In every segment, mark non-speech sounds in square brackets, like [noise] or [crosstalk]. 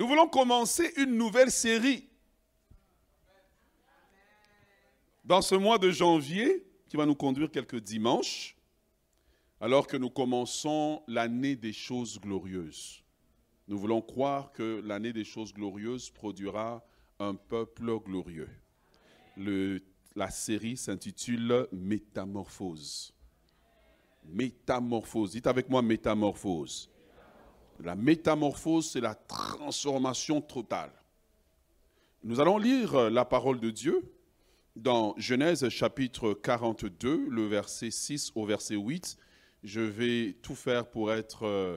Nous voulons commencer une nouvelle série. Dans ce mois de janvier, qui va nous conduire quelques dimanches, alors que nous commençons l'année des choses glorieuses. Nous voulons croire que l'année des choses glorieuses produira un peuple glorieux. La série s'intitule Métamorphose. Métamorphose. Dites avec moi métamorphose. La métamorphose, c'est la transformation totale. Nous allons lire la parole de Dieu dans Genèse chapitre 42, le verset 6 au verset 8. Je vais tout faire pour être euh,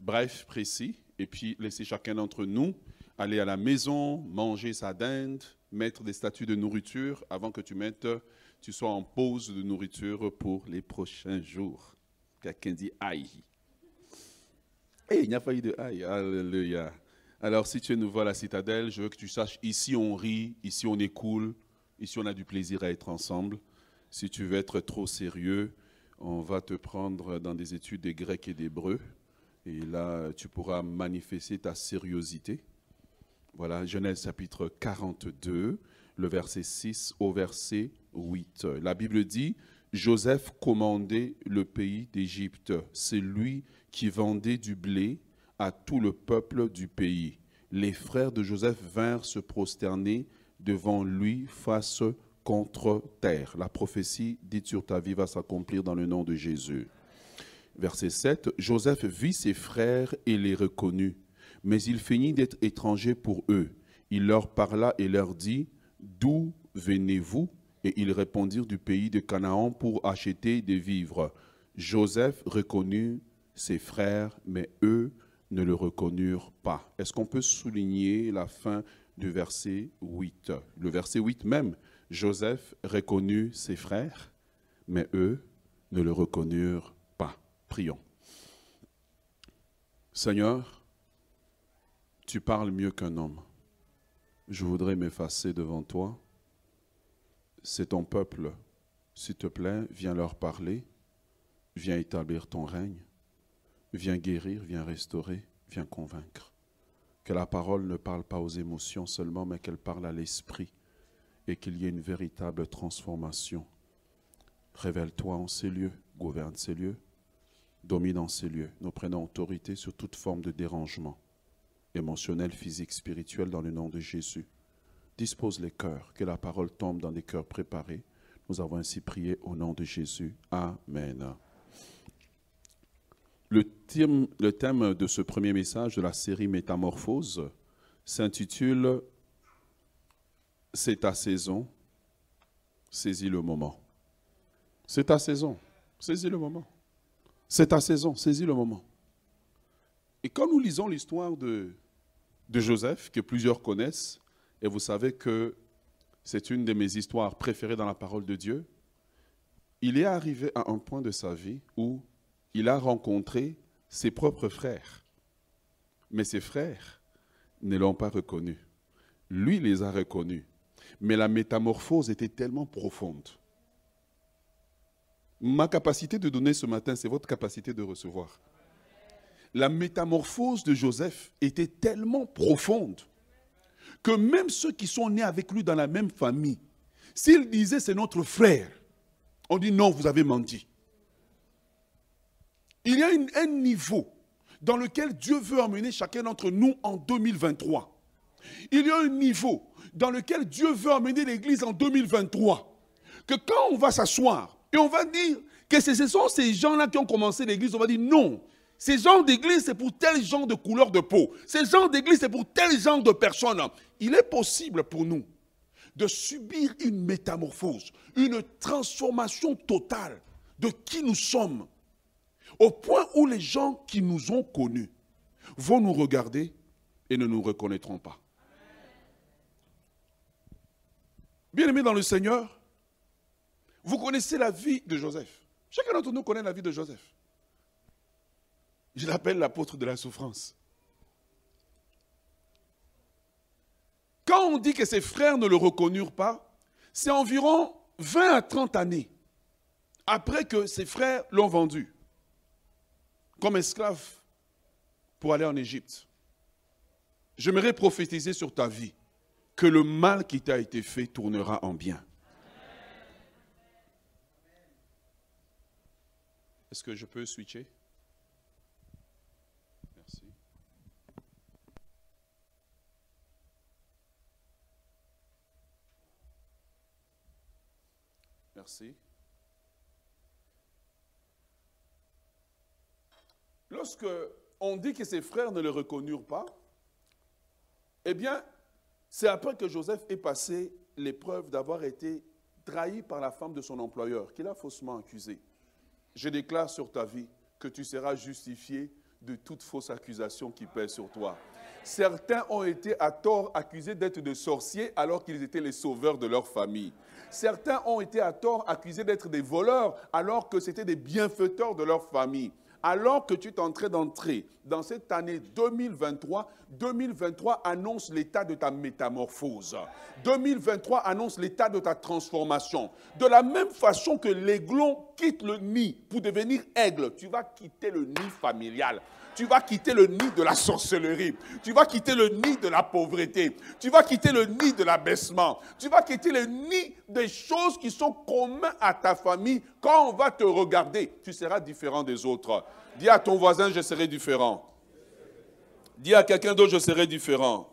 bref, précis, et puis laisser chacun d'entre nous aller à la maison, manger sa dinde, mettre des statues de nourriture avant que tu tu sois en pause de nourriture pour les prochains jours. Quelqu'un dit aïe. Et il n'y a pas eu de aïe. Alléluia. Alors, si tu es nouveau à la citadelle, je veux que tu saches, ici on rit, ici on est cool, ici on a du plaisir à être ensemble. Si tu veux être trop sérieux, on va te prendre dans des études des grecs et d'hébreu. Et là, tu pourras manifester ta sérieuxité. Voilà, Genèse chapitre 42, le verset 6 au verset 8. La Bible dit, Joseph commandait le pays d'Égypte. C'est lui qui vendait du blé à tout le peuple du pays. Les frères de Joseph vinrent se prosterner devant lui face contre terre. La prophétie dite sur ta vie va s'accomplir dans le nom de Jésus. Verset 7, Joseph vit ses frères et les reconnut, mais il finit d'être étranger pour eux. Il leur parla et leur dit, D'où venez-vous? Et ils répondirent du pays de Canaan pour acheter des vivres. Joseph reconnut ses frères, mais eux ne le reconnurent pas. Est-ce qu'on peut souligner la fin du verset 8 Le verset 8 même, Joseph reconnut ses frères, mais eux ne le reconnurent pas. Prions. Seigneur, tu parles mieux qu'un homme. Je voudrais m'effacer devant toi. C'est ton peuple. S'il te plaît, viens leur parler. Viens établir ton règne. Viens guérir, viens restaurer, viens convaincre. Que la parole ne parle pas aux émotions seulement, mais qu'elle parle à l'esprit et qu'il y ait une véritable transformation. Révèle-toi en ces lieux, gouverne ces lieux, domine en ces lieux. Nous prenons autorité sur toute forme de dérangement, émotionnel, physique, spirituel, dans le nom de Jésus. Dispose les cœurs, que la parole tombe dans des cœurs préparés. Nous avons ainsi prié au nom de Jésus. Amen. Le thème, de ce premier message de la série Métamorphose s'intitule C'est ta saison, saisis le moment. C'est ta saison, saisis le moment. C'est ta saison, saisis le moment. Et quand nous lisons l'histoire de, de Joseph, que plusieurs connaissent, et vous savez que c'est une de mes histoires préférées dans la parole de Dieu, il est arrivé à un point de sa vie où il a rencontré ses propres frères. Mais ses frères ne l'ont pas reconnu. Lui les a reconnus. Mais la métamorphose était tellement profonde. Ma capacité de donner ce matin, c'est votre capacité de recevoir. La métamorphose de Joseph était tellement profonde que même ceux qui sont nés avec lui dans la même famille, s'ils disaient c'est notre frère, on dit non, vous avez menti. Il y a un niveau dans lequel Dieu veut emmener chacun d'entre nous en 2023. Il y a un niveau dans lequel Dieu veut emmener l'Église en 2023. Que quand on va s'asseoir et on va dire que ce sont ces gens-là qui ont commencé l'Église, on va dire non. Ces gens d'église, c'est pour tel genre de couleur de peau. Ces gens d'église, c'est pour tel genre de personnes. Il est possible pour nous de subir une métamorphose, une transformation totale de qui nous sommes au point où les gens qui nous ont connus vont nous regarder et ne nous reconnaîtront pas. Bien-aimés dans le Seigneur, vous connaissez la vie de Joseph. Chacun d'entre nous connaît la vie de Joseph. Je l'appelle l'apôtre de la souffrance. Quand on dit que ses frères ne le reconnurent pas, c'est environ 20 à 30 années après que ses frères l'ont vendu comme esclave pour aller en Égypte. J'aimerais prophétiser sur ta vie que le mal qui t'a été fait tournera en bien. Est-ce que je peux switcher? Merci. Merci. Lorsque on dit que ses frères ne le reconnurent pas, eh bien, c'est après que Joseph ait passé l'épreuve d'avoir été trahi par la femme de son employeur, qu'il a faussement accusé. Je déclare sur ta vie que tu seras justifié de toute fausse accusation qui pèse sur toi. Certains ont été à tort accusés d'être des sorciers alors qu'ils étaient les sauveurs de leur famille. Certains ont été à tort accusés d'être des voleurs alors que c'était des bienfaiteurs de leur famille alors que tu es en train d'entrer dans cette année 2023, 2023 annonce l'état de ta métamorphose. 2023 annonce l'état de ta transformation. De la même façon que l'aiglon quitte le nid pour devenir aigle, tu vas quitter le nid familial tu vas quitter le nid de la sorcellerie. Tu vas quitter le nid de la pauvreté. Tu vas quitter le nid de l'abaissement. Tu vas quitter le nid des choses qui sont communes à ta famille. Quand on va te regarder, tu seras différent des autres. Dis à ton voisin, je serai différent. Dis à quelqu'un d'autre, je serai différent.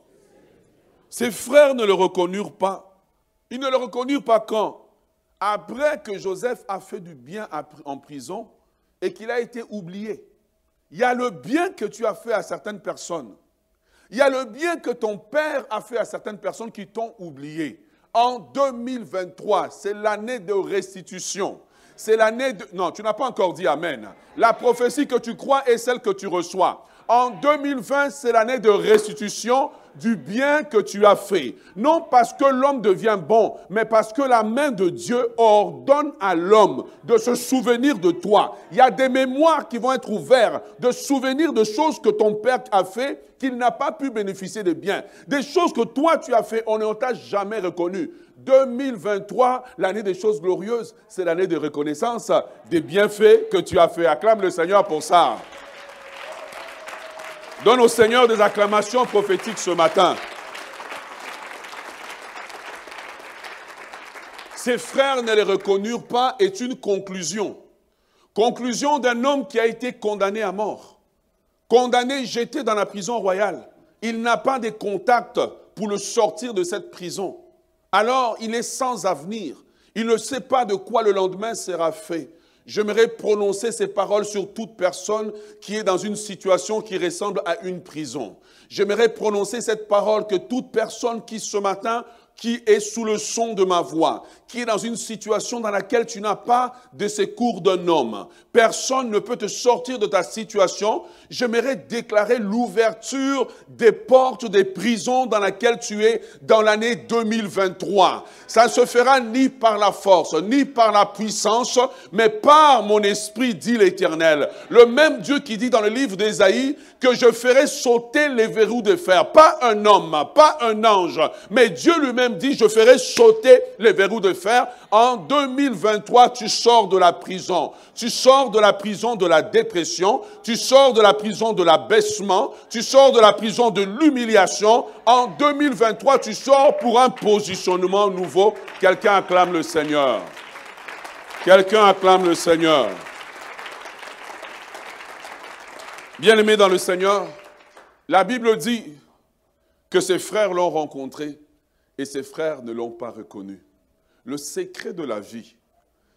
Ses frères ne le reconnurent pas. Ils ne le reconnurent pas quand? Après que Joseph a fait du bien en prison et qu'il a été oublié. Il y a le bien que tu as fait à certaines personnes. Il y a le bien que ton père a fait à certaines personnes qui t'ont oublié. En 2023, c'est l'année de restitution. C'est l'année de... Non, tu n'as pas encore dit Amen. La prophétie que tu crois est celle que tu reçois. En 2020, c'est l'année de restitution du bien que tu as fait. Non parce que l'homme devient bon, mais parce que la main de Dieu ordonne à l'homme de se souvenir de toi. Il y a des mémoires qui vont être ouvertes, de souvenirs de choses que ton père a fait qu'il n'a pas pu bénéficier de bien. Des choses que toi tu as fait, on ne t'a jamais reconnu. 2023, l'année des choses glorieuses, c'est l'année de reconnaissance des bienfaits que tu as fait. Acclame le Seigneur pour ça. Donne au Seigneur des acclamations prophétiques ce matin. Ses frères ne les reconnurent pas est une conclusion. Conclusion d'un homme qui a été condamné à mort. Condamné, jeté dans la prison royale. Il n'a pas de contact pour le sortir de cette prison. Alors, il est sans avenir. Il ne sait pas de quoi le lendemain sera fait. J'aimerais prononcer ces paroles sur toute personne qui est dans une situation qui ressemble à une prison. J'aimerais prononcer cette parole que toute personne qui ce matin qui est sous le son de ma voix, qui est dans une situation dans laquelle tu n'as pas de secours d'un homme. Personne ne peut te sortir de ta situation. J'aimerais déclarer l'ouverture des portes des prisons dans laquelle tu es dans l'année 2023. Ça ne se fera ni par la force, ni par la puissance, mais par mon esprit, dit l'Éternel. Le même Dieu qui dit dans le livre d'Ésaïe que je ferai sauter les verrous de fer. Pas un homme, pas un ange, mais Dieu lui-même dit, je ferai sauter les verrous de fer. En 2023, tu sors de la prison. Tu sors de la prison de la dépression. Tu sors de la prison de l'abaissement. Tu sors de la prison de l'humiliation. En 2023, tu sors pour un positionnement nouveau. Quelqu'un acclame le Seigneur. Quelqu'un acclame le Seigneur. Bien-aimé dans le Seigneur, la Bible dit que ses frères l'ont rencontré et ses frères ne l'ont pas reconnu. Le secret de la vie,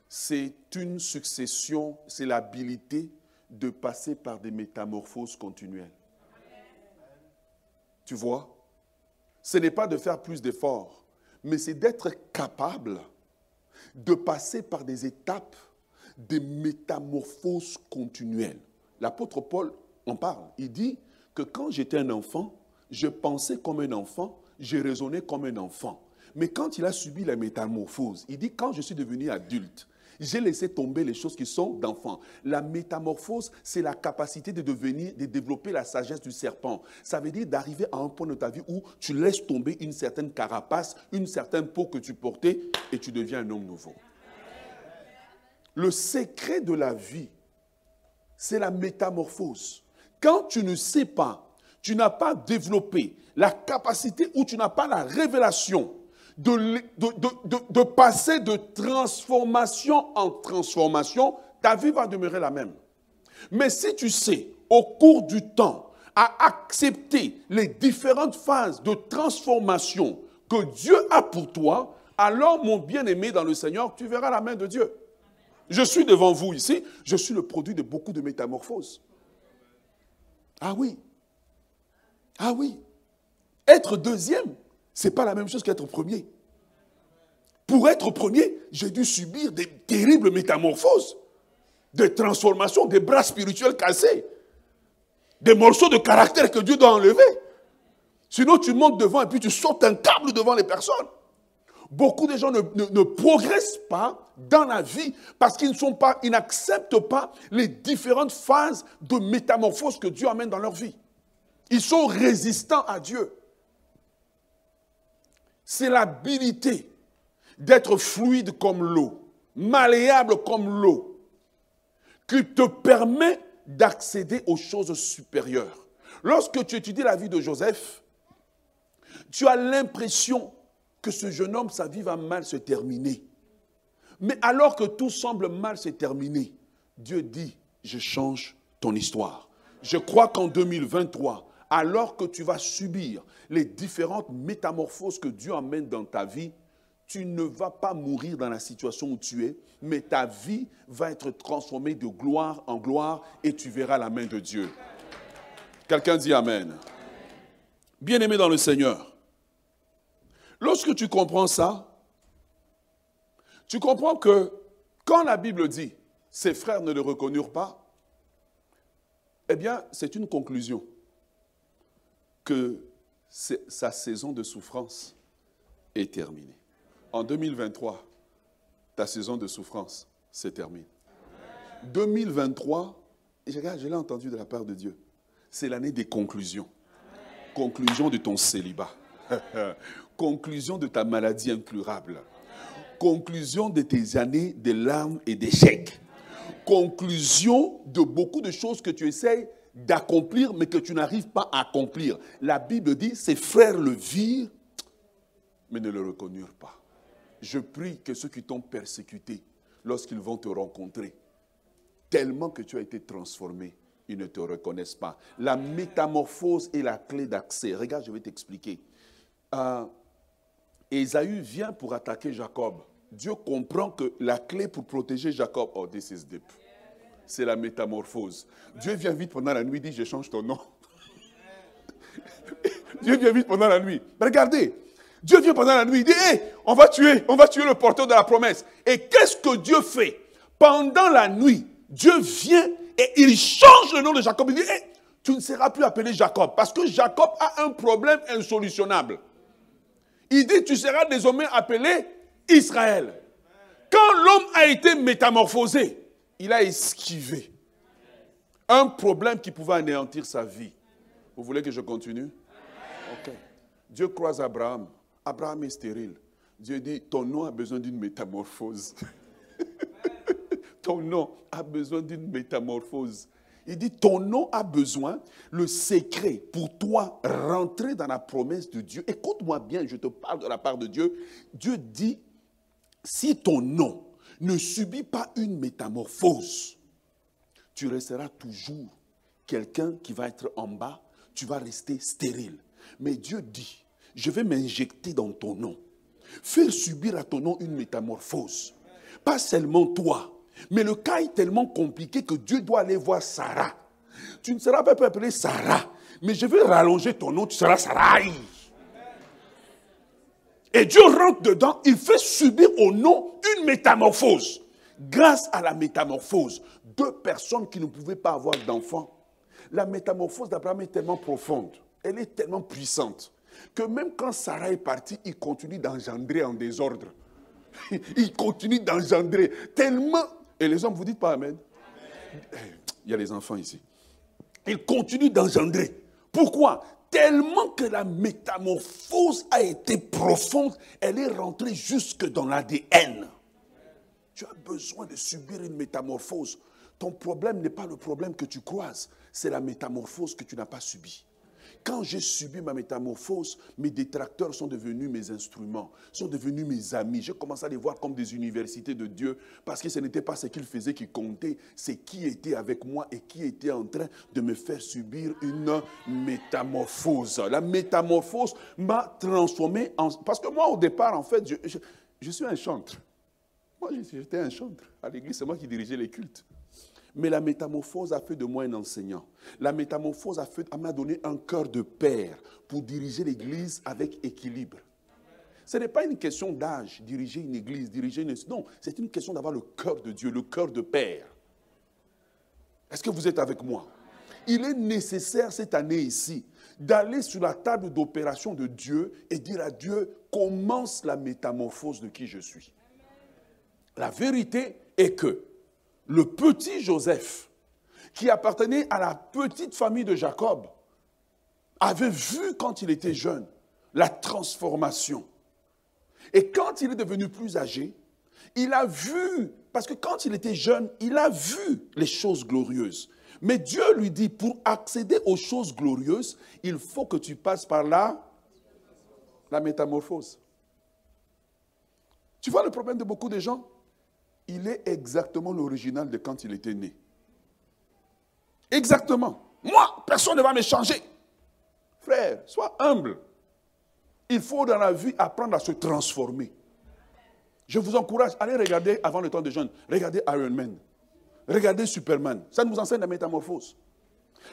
c'est une succession, c'est l'habilité de passer par des métamorphoses continuelles. Tu vois? Ce n'est pas de faire plus d'efforts, mais c'est d'être capable de passer par des étapes, des métamorphoses continuelles. L'apôtre Paul on parle. Il dit que quand j'étais un enfant, je pensais comme un enfant, je raisonnais comme un enfant. Mais quand il a subi la métamorphose, il dit quand je suis devenu adulte, j'ai laissé tomber les choses qui sont d'enfant. La métamorphose, c'est la capacité de devenir, de développer la sagesse du serpent. Ça veut dire d'arriver à un point de ta vie où tu laisses tomber une certaine carapace, une certaine peau que tu portais et tu deviens un homme nouveau. Le secret de la vie, c'est la métamorphose. Quand tu ne sais pas tu n'as pas développé la capacité ou tu n'as pas la révélation de, passer de transformation en transformation, ta vie va demeurer la même. Mais si tu sais, au cours du temps, à accepter les différentes phases de transformation que Dieu a pour toi, alors mon bien-aimé dans le Seigneur, tu verras la main de Dieu. Je suis devant vous ici, je suis le produit de beaucoup de métamorphoses. Ah oui. Ah oui. Être deuxième, ce n'est pas la même chose qu'être premier. Pour être premier, j'ai dû subir des terribles métamorphoses, des transformations, des bras spirituels cassés, des morceaux de caractère que Dieu doit enlever. Sinon, tu montes devant et puis tu sautes un câble devant les personnes. Beaucoup de gens ne, progressent pas dans la vie parce qu'ils ne sont pas, ils n'acceptent pas les différentes phases de métamorphose que Dieu amène dans leur vie. Ils sont résistants à Dieu. C'est l'habilité d'être fluide comme l'eau, malléable comme l'eau, qui te permet d'accéder aux choses supérieures. Lorsque tu étudies la vie de Joseph, tu as l'impression que ce jeune homme, sa vie va mal se terminer. Mais alors que tout semble mal se terminer, Dieu dit, je change ton histoire. Je crois qu'en 2023, alors que tu vas subir les différentes métamorphoses que Dieu amène dans ta vie, tu ne vas pas mourir dans la situation où tu es, mais ta vie va être transformée de gloire en gloire et tu verras la main de Dieu. Quelqu'un dit Amen. Bien-aimé dans le Seigneur, lorsque tu comprends ça, tu comprends que quand la Bible dit ses frères ne le reconnurent pas, eh bien, c'est une conclusion que sa saison de souffrance est terminée. En 2023, ta saison de souffrance se termine. 2023, je l'ai entendu de la part de Dieu, c'est l'année des conclusions. Conclusion de ton célibat. [laughs] Conclusion de ta maladie incurable conclusion de tes années de larmes et d'échecs. Conclusion de beaucoup de choses que tu essayes d'accomplir, mais que tu n'arrives pas à accomplir. La Bible dit, ses frères le virent, mais ne le reconnurent pas. Je prie que ceux qui t'ont persécuté, lorsqu'ils vont te rencontrer, tellement que tu as été transformé, ils ne te reconnaissent pas. La métamorphose est la clé d'accès. Regarde, je vais t'expliquer. Euh, Esaü vient pour attaquer Jacob. Dieu comprend que la clé pour protéger Jacob, oh, this is deep. C'est la métamorphose. Dieu vient vite pendant la nuit, dit, je change ton nom. [laughs] Dieu vient vite pendant la nuit. regardez, Dieu vient pendant la nuit, il dit, hé, on va tuer, on va tuer le porteur de la promesse. Et qu'est-ce que Dieu fait? Pendant la nuit, Dieu vient et il change le nom de Jacob. Il dit, hé, tu ne seras plus appelé Jacob parce que Jacob a un problème insolutionnable. Il dit, tu seras désormais appelé Israël. Quand l'homme a été métamorphosé, il a esquivé un problème qui pouvait anéantir sa vie. Vous voulez que je continue? Ok. Dieu croise Abraham. Abraham est stérile. Dieu dit, ton nom a besoin d'une métamorphose. [laughs] ton nom a besoin d'une métamorphose. Il dit, ton nom a besoin, le secret pour toi rentrer dans la promesse de Dieu. Écoute-moi bien, je te parle de la part de Dieu. Dieu dit, si ton nom ne subit pas une métamorphose, tu resteras toujours quelqu'un qui va être en bas, tu vas rester stérile. Mais Dieu dit, je vais m'injecter dans ton nom, faire subir à ton nom une métamorphose. Pas seulement toi, mais le cas est tellement compliqué que Dieu doit aller voir Sarah. Tu ne seras pas appelé Sarah, mais je vais rallonger ton nom, tu seras Sarai. Et Dieu rentre dedans, il fait subir au nom une métamorphose. Grâce à la métamorphose, deux personnes qui ne pouvaient pas avoir d'enfants. La métamorphose d'Abraham est tellement profonde, elle est tellement puissante, que même quand Sarah est partie, il continue d'engendrer en désordre. [laughs] Il continue d'engendrer tellement et les hommes, vous dites pas Amen. Il y a les enfants ici. Il continue d'engendrer. Pourquoi? Tellement que la métamorphose a été profonde, elle est rentrée jusque dans l'ADN. Tu as besoin de subir une métamorphose. Ton problème n'est pas le problème que tu croises, c'est la métamorphose que tu n'as pas subie. quand j'ai subi ma métamorphose, mes détracteurs sont devenus mes instruments, sont devenus mes amis. J'ai commencé à les voir comme des universités de Dieu parce que ce n'était pas ce qu'ils faisaient qui comptait, c'est qui était avec moi et qui était en train de me faire subir une métamorphose. La métamorphose m'a transformé en... Parce que moi, au départ, en fait, je, je suis un chantre. Moi, j'étais un chantre. À l'église, c'est moi qui dirigeais les cultes. Mais la métamorphose a fait de moi un enseignant. La métamorphose m'a donné un cœur de père pour diriger l'église avec équilibre. Ce n'est pas une question d'âge, diriger une église, diriger une... Non, c'est une question d'avoir le cœur de Dieu, le cœur de père. Est-ce que vous êtes avec moi? Il est nécessaire cette année ici d'aller sur la table d'opération de Dieu et dire à Dieu, commence la métamorphose de qui je suis. La vérité est que le petit Joseph, qui appartenait à la petite famille de Jacob, avait vu quand il était jeune la transformation. Et quand il est devenu plus âgé, il a vu, parce que quand il était jeune, il a vu les choses glorieuses. Mais Dieu lui dit, pour accéder aux choses glorieuses, il faut que tu passes par là la métamorphose. Tu vois le problème de beaucoup de gens? Il est exactement l'original de quand il était né. Exactement. Moi, personne ne va me changer. Frère, sois humble. Il faut dans la vie apprendre à se transformer. Je vous encourage, allez regarder avant le temps de jeunes. Regardez Iron Man. Regardez Superman. Ça nous enseigne la métamorphose.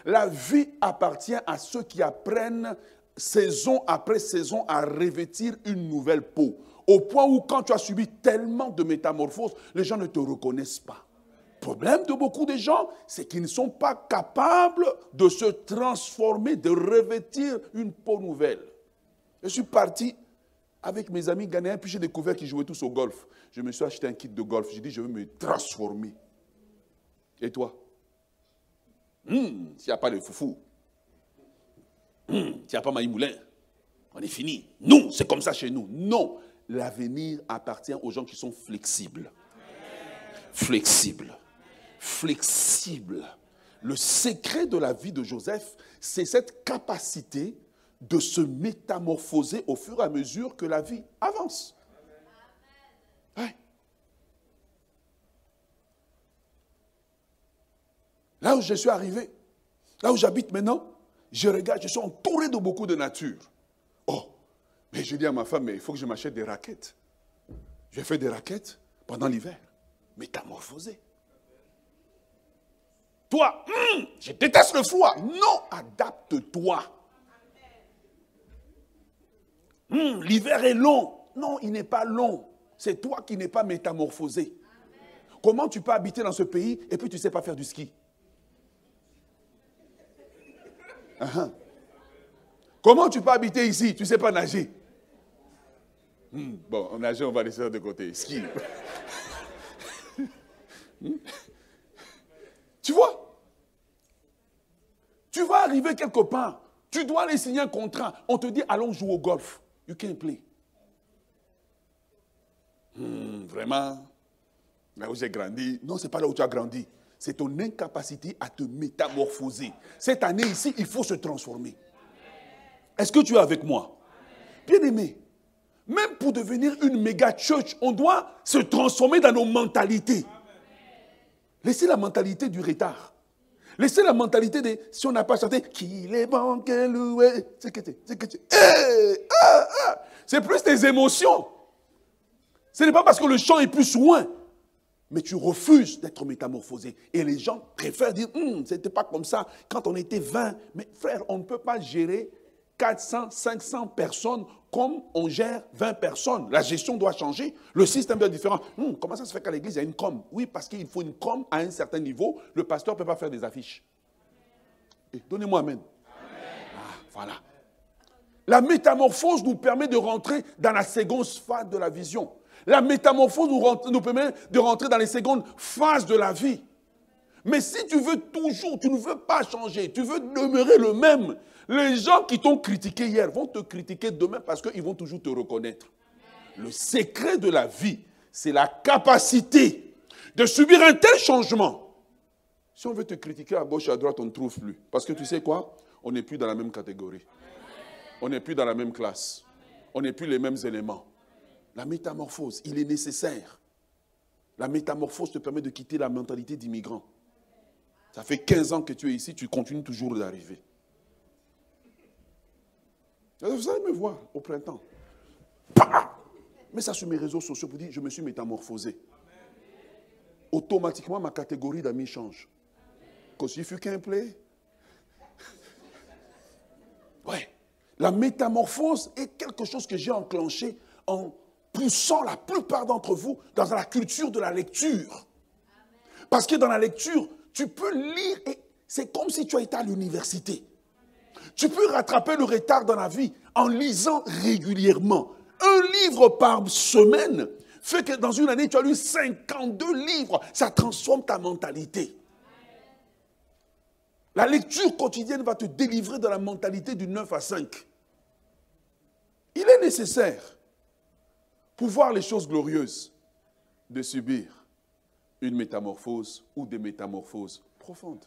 La vie appartient à ceux qui apprennent saison après saison à revêtir une nouvelle peau. Au point où quand tu as subi tellement de métamorphoses, les gens ne te reconnaissent pas. Le problème de beaucoup de gens, c'est qu'ils ne sont pas capables de se transformer, de revêtir une peau nouvelle. Je suis parti avec mes amis ghanéens, puis j'ai découvert qu'ils jouaient tous au golf. Je me suis acheté un kit de golf. J'ai dit, je veux me transformer. Et toi? Hmm, S'il n'y a pas de foufou, hmm, s'il n'y a pas Maï Moulin, on est fini. Nous, c'est comme ça chez nous. Non, l'avenir appartient aux gens qui sont flexibles. Flexibles. Flexibles. Le secret de la vie de Joseph, c'est cette capacité de se métamorphoser au fur et à mesure que la vie avance. Là où je suis arrivé, là où j'habite maintenant, je regarde, je suis entouré de beaucoup de nature. Mais je dis à ma femme, mais il faut que je m'achète des raquettes. Je fait des raquettes pendant l'hiver. Métamorphosé. Toi, hum, je déteste le froid. Non, adapte-toi. Hum, l'hiver est long. Non, il n'est pas long. C'est toi qui n'es pas métamorphosé. Comment tu peux habiter dans ce pays et puis tu ne sais pas faire du ski? Uh-huh. Comment tu peux habiter ici? Tu ne sais pas nager Hmm, bon, en nager, on va laisser de côté. Ski. [laughs] Hmm? Tu vois? Tu vas arriver quelque part. Tu dois aller signer un contrat. On te dit, allons jouer au golf. You can't play. Hmm, vraiment? Là où j'ai grandi. Non, ce n'est pas là où tu as grandi. C'est ton incapacité à te métamorphoser. Cette année ici, il faut se transformer. Est-ce que tu es avec moi? Bien aimé, même pour devenir une méga church, on doit se transformer dans nos mentalités. Laissez la mentalité du retard. Laissez la mentalité de si on n'a pas chanté, qu'il est bon. C'est que c'est. C'est plus tes émotions. Ce n'est pas parce que le chant est plus loin, mais tu refuses d'être métamorphosé. Et les gens préfèrent dire, hum, ce n'était pas comme ça quand on était 20. Mais frère, on ne peut pas gérer 400, 500 personnes comme on gère 20 personnes. La gestion doit changer. Le système doit être différent. Hmm, comment ça se fait qu'à l'église, il y a une com? Oui, parce qu'il faut une com à un certain niveau. Le pasteur ne peut pas faire des affiches. Donnez-moi amen. Ah, voilà. La métamorphose nous permet de rentrer dans la seconde phase de la vision. La métamorphose nous, nous permet de rentrer dans les secondes phases de la vie. Mais si tu veux toujours, tu ne veux pas changer, tu veux demeurer le même, les gens qui t'ont critiqué hier vont te critiquer demain parce qu'ils vont toujours te reconnaître. Le secret de la vie, c'est la capacité de subir un tel changement. Si on veut te critiquer à gauche et à droite, on ne trouve plus. Parce que tu sais quoi? On n'est plus dans la même catégorie. On n'est plus dans la même classe. On n'est plus les mêmes éléments. La métamorphose, il est nécessaire. La métamorphose te permet de quitter la mentalité d'immigrant. Ça fait 15 ans que tu es ici, tu continues toujours d'arriver. Vous allez me voir au printemps. Mais ça sur mes réseaux sociaux pour dire je me suis métamorphosé. Automatiquement, ma catégorie d'amis change. Quand il fut qu'un play. Ouais. La métamorphose est quelque chose que j'ai enclenché en poussant la plupart d'entre vous dans la culture de la lecture. Parce que dans la lecture, tu peux lire et c'est comme si tu étais à l'université. Tu peux rattraper le retard dans la vie en lisant régulièrement. Un livre par semaine fait que dans une année, tu as lu 52 livres. Ça transforme ta mentalité. La lecture quotidienne va te délivrer de la mentalité du 9 à 5. Il est nécessaire, pour voir les choses glorieuses, de subir une métamorphose ou des métamorphoses profondes.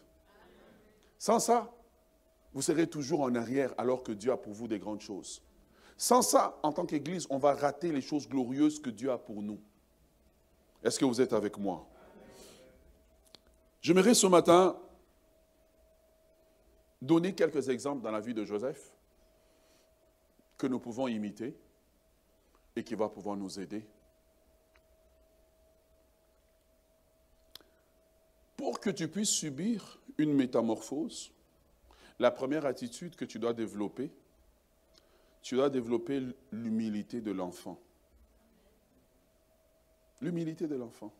Sans ça, vous serez toujours en arrière alors que Dieu a pour vous des grandes choses. Sans ça, en tant qu'Église, on va rater les choses glorieuses que Dieu a pour nous. Est-ce que vous êtes avec moi? J'aimerais ce matin donner quelques exemples dans la vie de Joseph que nous pouvons imiter et qui va pouvoir nous aider. Pour que tu puisses subir une métamorphose, la première attitude que tu dois développer, tu dois développer l'humilité de l'enfant. L'humilité de l'enfant.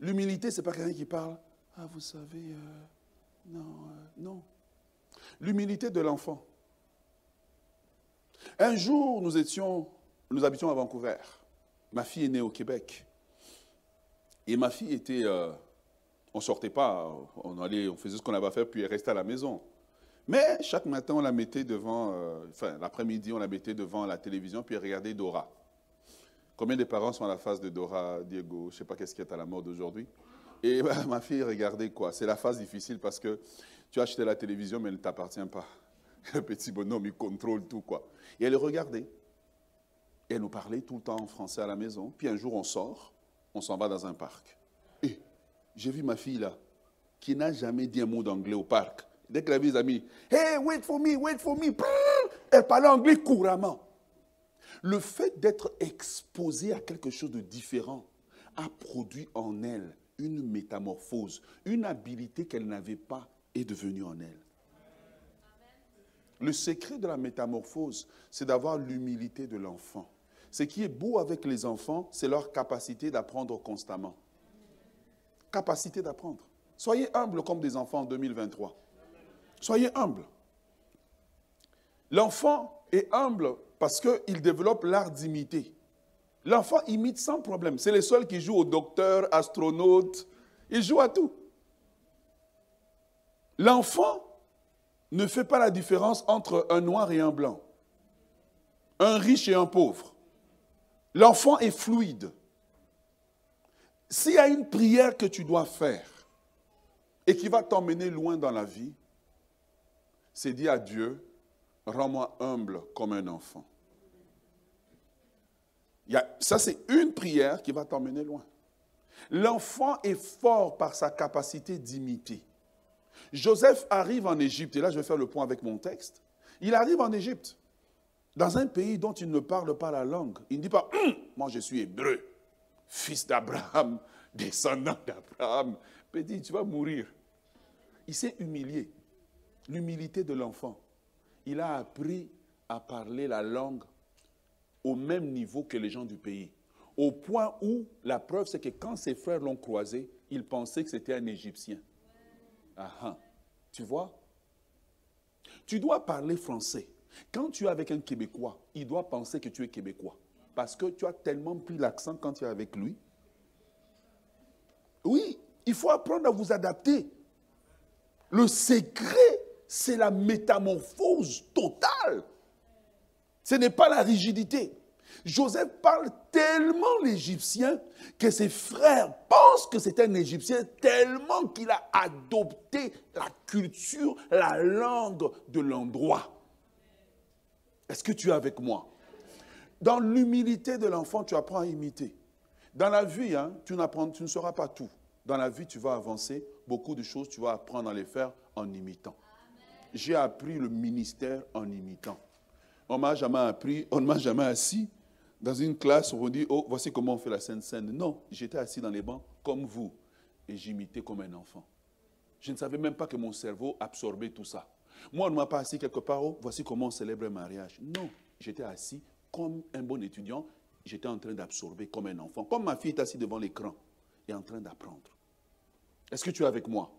L'humilité, ce n'est pas quelqu'un qui parle. Ah, vous savez, euh, non, euh, non. L'humilité de l'enfant. Un jour, nous étions, nous habitions à Vancouver. Ma fille est née au Québec. Et ma fille était, euh, on ne sortait pas, on allait, on faisait ce qu'on avait à faire, puis elle restait à la maison. Mais chaque matin, on la mettait devant, euh, enfin, l'après-midi, on la mettait devant la télévision, puis elle regardait Dora. Combien de parents sont à la face de Dora, Diego Je ne sais pas qu'est-ce qui est à la mode aujourd'hui. Et [laughs] ma fille regardait quoi? C'est la phase difficile parce que tu as acheté la télévision, mais elle ne t'appartient pas. [laughs] Le petit bonhomme, il contrôle tout, quoi. Et elle regardait. Et elle nous parlait tout le temps en français à la maison. Puis un jour, on sort, on s'en va dans un parc. J'ai vu ma fille là, qui n'a jamais dit un mot d'anglais au parc. Dès qu'elle a vu les amis, Hey, wait for me, wait for me, elle parlait anglais couramment. Le fait d'être exposé à quelque chose de différent a produit en elle une métamorphose, une habilité qu'elle n'avait pas est devenue en elle. Le secret de la métamorphose, c'est d'avoir l'humilité de l'enfant. Ce qui est beau avec les enfants, c'est leur capacité d'apprendre constamment. Capacité d'apprendre. Soyez humbles comme des enfants en 2023. Soyez humbles. L'enfant est humble parce qu'il développe l'art d'imiter. L'enfant imite sans problème. C'est les seuls qui jouent au docteur, astronaute. Ils jouent à tout. L'enfant ne fait pas la différence entre un noir et un blanc, un riche et un pauvre. L'enfant est fluide. S'il y a une prière que tu dois faire et qui va t'emmener loin dans la vie, c'est dire à Dieu, rends-moi humble comme un enfant. ça, c'est une prière qui va t'emmener loin. L'enfant est fort par sa capacité d'imiter. Joseph arrive en Égypte, et là je vais faire le point avec mon texte. Il arrive en Égypte, dans un pays dont il ne parle pas la langue. Il ne dit pas, hum, moi je suis hébreu, fils d'Abraham, [laughs] descendant d'Abraham. Petit, tu vas mourir. Il s'est humilié. L'humilité de l'enfant. Il a appris à parler la langue au même niveau que les gens du pays. Au point où la preuve, c'est que quand ses frères l'ont croisé, ils pensaient que c'était un Égyptien. Ah, tu vois? Tu dois parler français. Quand tu es avec un Québécois, il doit penser que tu es Québécois. Parce que tu as tellement pris l'accent quand tu es avec lui. Oui, il faut apprendre à vous adapter. Le secret, c'est la métamorphose totale. Ce n'est pas la rigidité. Joseph parle tellement l'Égyptien que ses frères pensent que c'est un Égyptien tellement qu'il a adopté la culture, la langue de l'endroit. Est-ce que tu es avec moi? Dans l'humilité de l'enfant, tu apprends à imiter. Dans la vie, hein, tu, tu ne sauras pas tout. Dans la vie, tu vas avancer. Beaucoup de choses, tu vas apprendre à les faire en imitant. J'ai appris le ministère en imitant. On m'a jamais appris, on ne m'a jamais assis dans une classe où on dit, oh, voici comment on fait la Sainte Seine. Non, j'étais assis dans les bancs comme vous et j'imitais comme un enfant. Je ne savais même pas que mon cerveau absorbait tout ça. Moi, on ne m'a pas assis quelque part, oh, voici comment on célèbre un mariage. Non, j'étais assis comme un bon étudiant, j'étais en train d'absorber comme un enfant. Comme ma fille est assise devant l'écran et en train d'apprendre. Est-ce que tu es avec moi?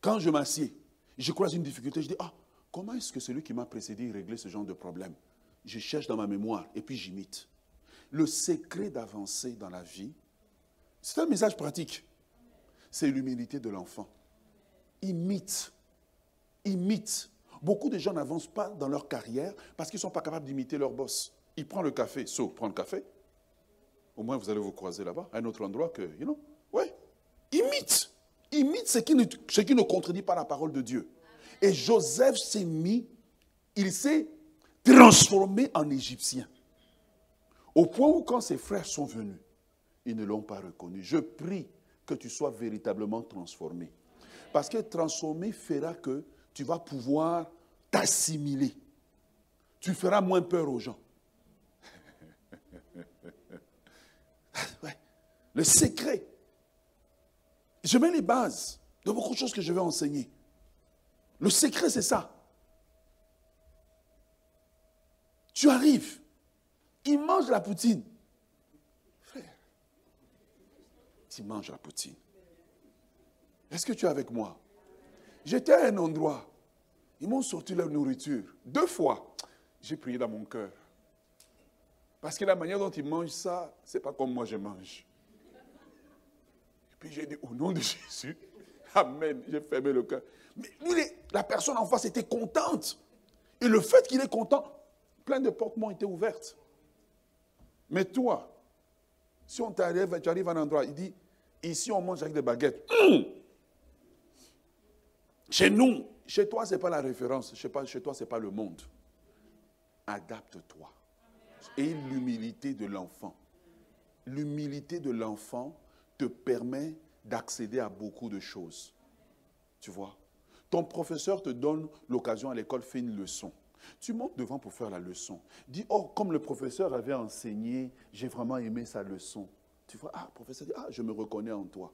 Quand je m'assieds, je croise une difficulté, je dis, ah, comment est-ce que celui qui m'a précédé réglait ce genre de problème? Je cherche dans ma mémoire et puis j'imite. Le secret d'avancer dans la vie, c'est un message pratique. C'est l'humilité de l'enfant. Imite. Imite. Beaucoup de gens n'avancent pas dans leur carrière parce qu'ils ne sont pas capables d'imiter leur boss. Il prend le café, sauf prend le café. Au moins, vous allez vous croiser là-bas, à un autre endroit que, you know. Ouais. Imite. Imite ce qui, ne, ce qui ne contredit pas la parole de Dieu. Et Joseph s'est mis, il s'est transformé en Égyptien. Au point où quand ses frères sont venus, ils ne l'ont pas reconnu. Je prie que tu sois véritablement transformé. Parce que transformé fera que tu vas pouvoir t'assimiler. Tu feras moins peur aux gens. [laughs] Le secret. Je mets les bases de beaucoup de choses que je vais enseigner. Le secret, c'est ça. Tu arrives, il mange la poutine. Frère, tu manges la poutine. Est-ce que tu es avec moi? J'étais à un endroit, ils m'ont sorti leur nourriture. Deux fois, j'ai prié dans mon cœur. Parce que la manière dont ils mangent ça, ce n'est pas comme moi je mange. Et puis j'ai dit, au nom de Jésus, [laughs] Amen, j'ai fermé le cœur. Mais la personne en face était contente. Et le fait qu'il est content, Plein de portes m'ont été ouvertes. Mais toi, si on t'arrive, tu arrives à un endroit, il dit, ici on mange avec des baguettes. Hum! Chez nous, chez toi, ce n'est pas la référence. Chez, toi, ce n'est pas le monde. Adapte-toi. Et l'humilité de l'enfant. L'humilité de l'enfant te permet d'accéder à beaucoup de choses. Tu vois? Ton professeur te donne l'occasion à l'école, fait une leçon. Tu montes devant pour faire la leçon. Dis, oh, comme le professeur avait enseigné, j'ai vraiment aimé sa leçon. Tu vois, ah, professeur ah, je me reconnais en toi.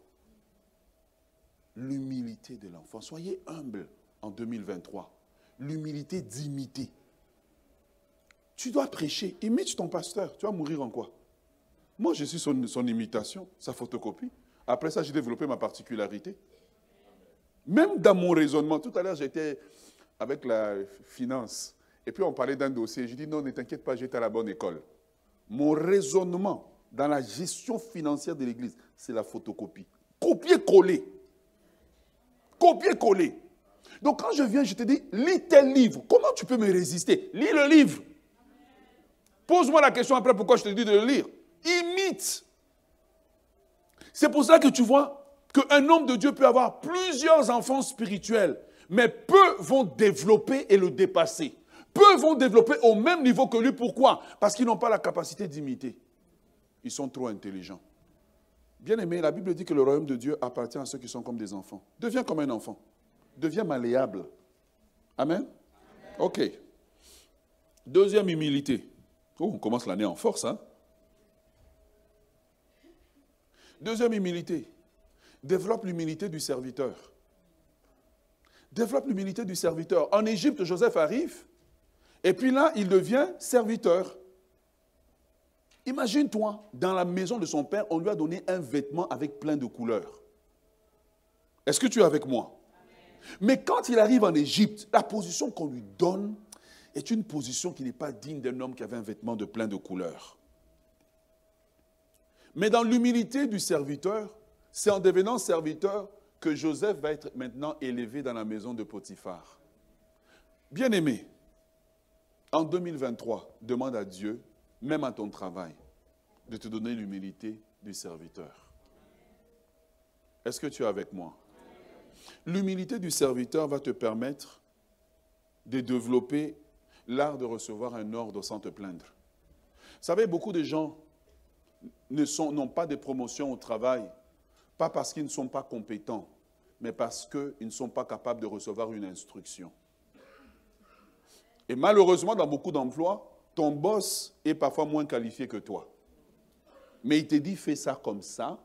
L'humilité de l'enfant. Soyez humble en 2023. L'humilité d'imiter. Tu dois prêcher. Imite ton pasteur. Tu vas mourir en quoi? Moi, je suis son, imitation, sa photocopie. Après ça, j'ai développé ma particularité. Même dans mon raisonnement, tout à l'heure, j'étais avec la finance. Et puis on parlait d'un dossier. Je dis non, ne t'inquiète pas, j'étais à la bonne école. Mon raisonnement dans la gestion financière de l'Église, c'est la photocopie. Copier-coller. Copier-coller. Donc quand je viens, je te dis, lis tel livre. Comment tu peux me résister? Lis le livre. Pose-moi la question après pourquoi je te dis de le lire. Imite. C'est pour ça que tu vois qu'un homme de Dieu peut avoir plusieurs enfants spirituels, mais peu vont développer et le dépasser. Peu vont développer au même niveau que lui. Pourquoi? Parce qu'ils n'ont pas la capacité d'imiter. Ils sont trop intelligents. Bien aimé, la Bible dit que le royaume de Dieu appartient à ceux qui sont comme des enfants. Deviens comme un enfant. Deviens malléable. Amen. Ok. Deuxième humilité. Oh, on commence l'année en force, hein? Deuxième humilité. Développe l'humilité du serviteur. Développe l'humilité du serviteur. En Égypte, Joseph arrive et puis là, il devient serviteur. Imagine-toi, dans la maison de son père, on lui a donné un vêtement avec plein de couleurs. Est-ce que tu es avec moi? Mais quand il arrive en Égypte, la position qu'on lui donne est une position qui n'est pas digne d'un homme qui avait un vêtement de plein de couleurs. Mais dans l'humilité du serviteur, c'est en devenant serviteur que Joseph va être maintenant élevé dans la maison de Potiphar. Bien aimé, En 2023, demande à Dieu, même à ton travail, de te donner l'humilité du serviteur. Est-ce que tu es avec moi? L'humilité du serviteur va te permettre de développer l'art de recevoir un ordre sans te plaindre. Vous savez, beaucoup de gens n'ont pas de promotion au travail, pas parce qu'ils ne sont pas compétents, mais parce qu'ils ne sont pas capables de recevoir une instruction. Et malheureusement, dans beaucoup d'emplois, ton boss est parfois moins qualifié que toi. Mais il te dit, fais ça comme ça.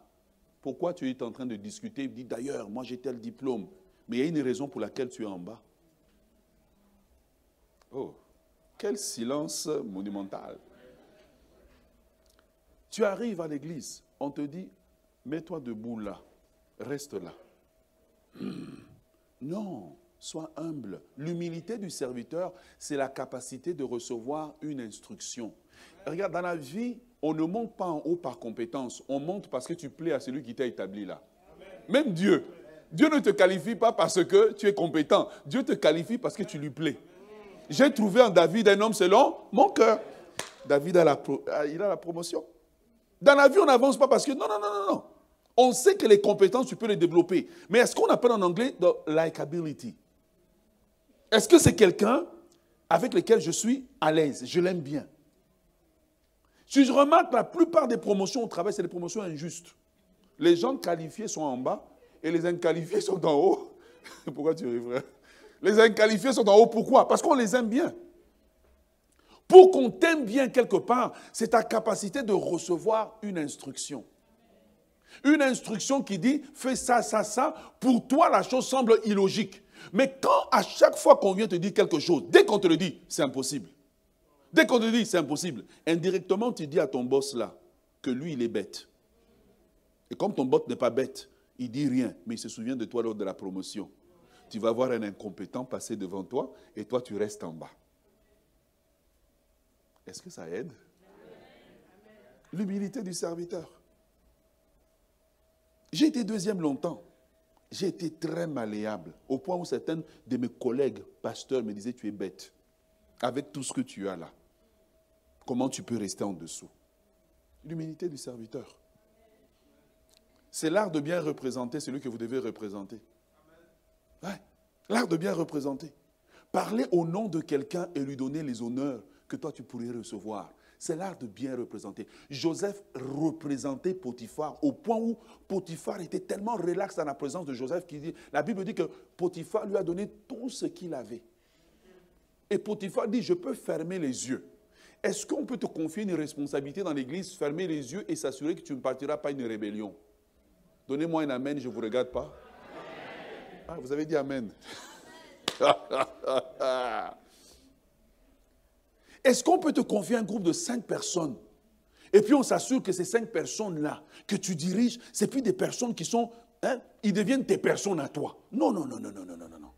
Pourquoi tu es en train de discuter? Il dit, d'ailleurs, moi j'ai tel diplôme. Mais il y a une raison pour laquelle tu es en bas. Oh, quel silence monumental. Tu arrives à l'église, on te dit, mets-toi debout là, reste là. Hmm. Non, sois humble. L'humilité du serviteur, c'est la capacité de recevoir une instruction. Regarde, dans la vie, on ne monte pas en haut par compétence, on monte parce que tu plais à celui qui t'a établi là. Même Dieu. Dieu ne te qualifie pas parce que tu es compétent. Dieu te qualifie parce que tu lui plais. J'ai trouvé en David un homme selon mon cœur. David a la, a promotion. Dans la vie, on n'avance pas parce que non, non, non, non, non. On sait que les compétences, tu peux les développer. Mais est-ce qu'on appelle en anglais the likability? Est-ce que c'est quelqu'un avec lequel je suis à l'aise? Je l'aime bien. Si je remarque, la plupart des promotions au travail, c'est des promotions injustes. Les gens qualifiés sont en bas et les inqualifiés sont en haut. [laughs] Pourquoi tu ris, Les inqualifiés sont en haut, pourquoi? Parce qu'on les aime bien. Pour qu'on t'aime bien quelque part, c'est ta capacité de recevoir une instruction. Une instruction qui dit fais ça, ça, ça. Pour toi, la chose semble illogique. Mais quand à chaque fois qu'on vient te dire quelque chose, dès qu'on te le dit, c'est impossible. Dès qu'on te dit c'est impossible, indirectement tu dis à ton boss là que lui il est bête. Et comme ton boss n'est pas bête, il dit rien, mais il se souvient de toi lors de la promotion. Tu vas voir un incompétent passer devant toi et toi tu restes en bas. Est-ce que ça aide? L'humilité du serviteur. J'ai été deuxième longtemps. J'ai été très malléable, au point où certains de mes collègues pasteurs me disaient, tu es bête, avec tout ce que tu as là. Comment tu peux rester en dessous? L'humilité du serviteur. C'est l'art de bien représenter celui que vous devez représenter. L'art de bien représenter. Parler au nom de quelqu'un et lui donner les honneurs que toi tu pourrais recevoir. C'est l'art de bien représenter. Joseph représentait Potiphar au point où Potiphar était tellement relax dans la présence de Joseph qu'il dit, la Bible dit que Potiphar lui a donné tout ce qu'il avait. Et Potiphar dit, je peux fermer les yeux. Est-ce qu'on peut te confier une responsabilité dans l'église, fermer les yeux et s'assurer que tu ne partiras pas une rébellion? Donnez-moi un amen, je ne vous regarde pas. Ah, vous avez dit amen. [laughs] Est-ce qu'on peut te confier un groupe de cinq personnes et puis on s'assure que ces cinq personnes-là que tu diriges, c'est plus des personnes qui sont, hein, ils deviennent tes personnes à toi. Non, non, non, non, non, non, non, non.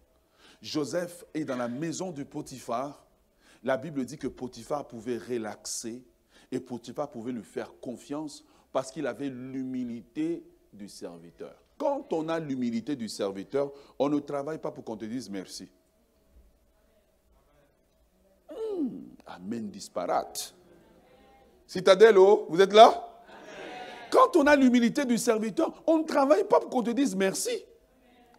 Joseph est dans la maison de Potiphar. La Bible dit que Potiphar pouvait relaxer et Potiphar pouvait lui faire confiance parce qu'il avait l'humilité du serviteur. Quand on a l'humilité du serviteur, on ne travaille pas pour qu'on te dise merci. Amen disparate. Citadelle, oh, vous êtes là? Quand on a l'humilité du serviteur, on ne travaille pas pour qu'on te dise merci.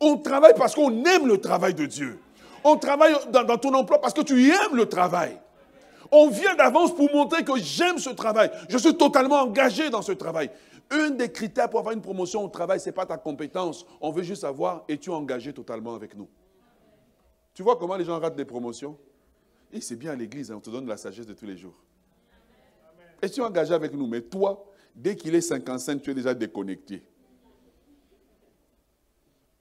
On travaille parce qu'on aime le travail de Dieu. On travaille dans, dans, ton emploi parce que tu aimes le travail. On vient d'avance pour montrer que j'aime ce travail. Je suis totalement engagé dans ce travail. Un des critères pour avoir une promotion au travail, ce n'est pas ta compétence. On veut juste savoir, es-tu engagé totalement avec nous? Tu vois comment les gens ratent des promotions? Et c'est bien à l'église, hein, on te donne la sagesse de tous les jours. Et tu es engagé avec nous, mais toi, dès qu'il est 55, tu es déjà déconnecté.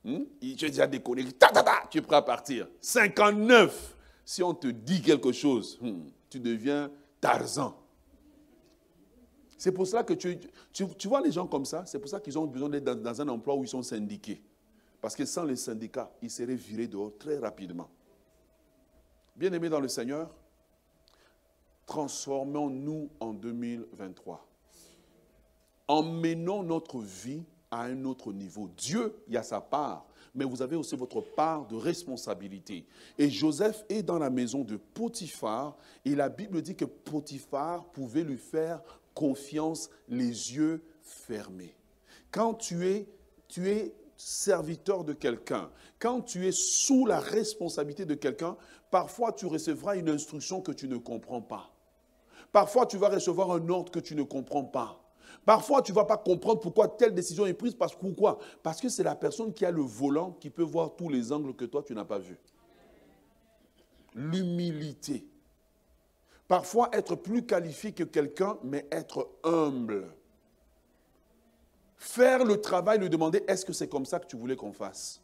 Hmm? Tu es déjà déconnecté. tu es prêt à partir. 59, si on te dit quelque chose, hmm, tu deviens Tarzan. C'est pour cela que tu, tu, vois les gens comme ça, c'est pour ça qu'ils ont besoin d'être dans, dans un emploi où ils sont syndiqués. Parce que sans les syndicats, ils seraient virés dehors très rapidement. Bien-aimés dans le Seigneur, transformons-nous en 2023. Emmenons notre vie à un autre niveau. Dieu, y a sa part, mais vous avez aussi votre part de responsabilité. Et Joseph est dans la maison de Potiphar, et la Bible dit que Potiphar pouvait lui faire confiance les yeux fermés. Quand tu es, tu es serviteur de quelqu'un, quand tu es sous la responsabilité de quelqu'un, parfois tu recevras une instruction que tu ne comprends pas. Parfois tu vas recevoir un ordre que tu ne comprends pas. Parfois, tu ne vas pas comprendre pourquoi telle décision est prise. Parce, pourquoi Parce que c'est la personne qui a le volant qui peut voir tous les angles que toi, tu n'as pas vus. L'humilité. Parfois, être plus qualifié que quelqu'un, mais être humble. Faire le travail, lui demander est-ce que c'est comme ça que tu voulais qu'on fasse?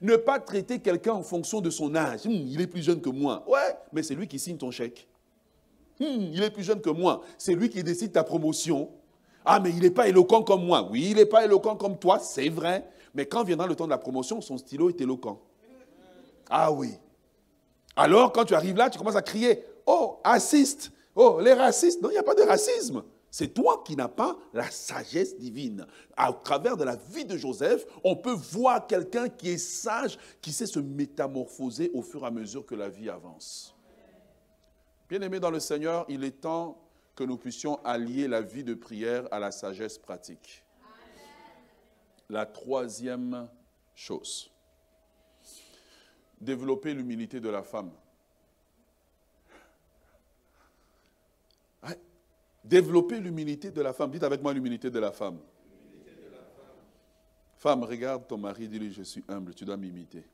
Ne pas traiter quelqu'un en fonction de son âge. Hmm, il est plus jeune que moi. Ouais, mais c'est lui qui signe ton chèque. Hmm, il est plus jeune que moi. C'est lui qui décide ta promotion. Ah, mais il n'est pas éloquent comme moi. Oui, il n'est pas éloquent comme toi, c'est vrai. Mais quand viendra le temps de la promotion, son stylo est éloquent. Ah oui. Alors, quand tu arrives là, tu commences à crier Oh, assiste Oh, les racistes Non, il n'y a pas de racisme. C'est toi qui n'as pas la sagesse divine. À travers de la vie de Joseph, on peut voir quelqu'un qui est sage, qui sait se métamorphoser au fur et à mesure que la vie avance. Bien-aimés dans le Seigneur, il est temps que nous puissions allier la vie de prière à la sagesse pratique. La troisième chose, développer l'humilité de la femme. Développer l'humilité de la femme. Dites avec moi l'humilité de la femme. Femme, regarde ton mari, dis-lui, je suis humble, tu dois m'imiter.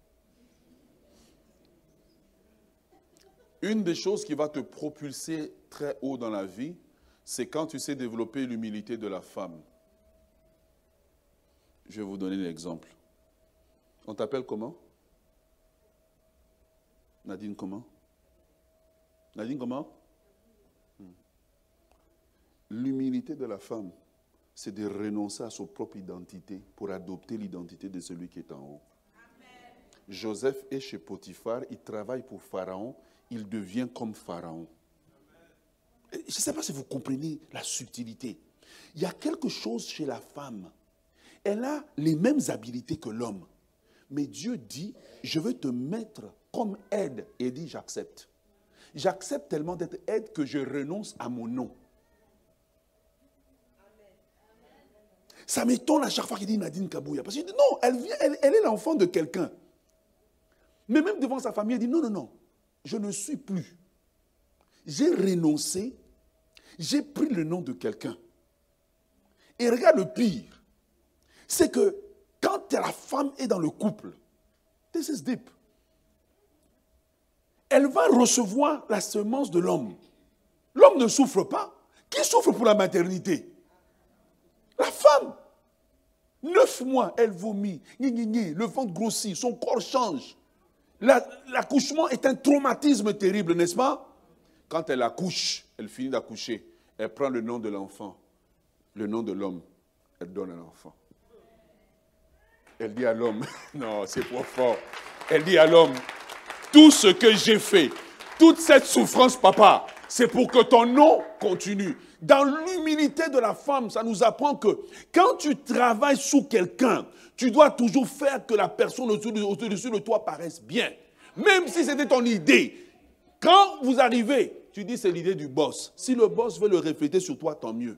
Une des choses qui va te propulser très haut dans la vie, c'est quand tu sais développer l'humilité de la femme. Je vais vous donner un exemple. On t'appelle comment? Nadine comment? Nadine comment? L'humilité de la femme, c'est de renoncer à sa propre identité pour adopter l'identité de celui qui est en haut. Joseph est chez Potiphar, il travaille pour Pharaon, il devient comme Pharaon. Je ne sais pas si vous comprenez la subtilité. Il y a quelque chose chez la femme. Elle a les mêmes habilités que l'homme. Mais Dieu dit, je veux te mettre comme aide. Et dit, j'accepte. J'accepte tellement d'être aide que je renonce à mon nom. Ça m'étonne à chaque fois qu'il dit Nadine Kabouya. Parce qu'il dit non, elle, vient, elle, est l'enfant de quelqu'un. Mais même devant sa famille, elle dit non, non, non je ne suis plus. J'ai renoncé, j'ai pris le nom de quelqu'un. Et regarde le pire, c'est que quand la femme est dans le couple, deep, elle va recevoir la semence de l'homme. L'homme ne souffre pas. Qui souffre pour la maternité? La femme. Neuf mois, elle vomit, le ventre grossit, son corps change. L'accouchement est un traumatisme terrible, n'est-ce pas? Quand elle accouche, elle finit d'accoucher, elle prend le nom de l'enfant, le nom de l'homme, elle donne un enfant. Elle dit à l'homme, [laughs] non, c'est trop fort. Elle dit à l'homme, tout ce que j'ai fait, toute cette souffrance, papa, c'est pour que ton nom continue. Dans l'humilité de la femme, ça nous apprend que quand tu travailles sous quelqu'un, tu dois toujours faire que la personne au-dessus de toi paraisse bien. Même si c'était ton idée. Quand vous arrivez, tu dis c'est l'idée du boss. Si le boss veut le refléter sur toi, tant mieux.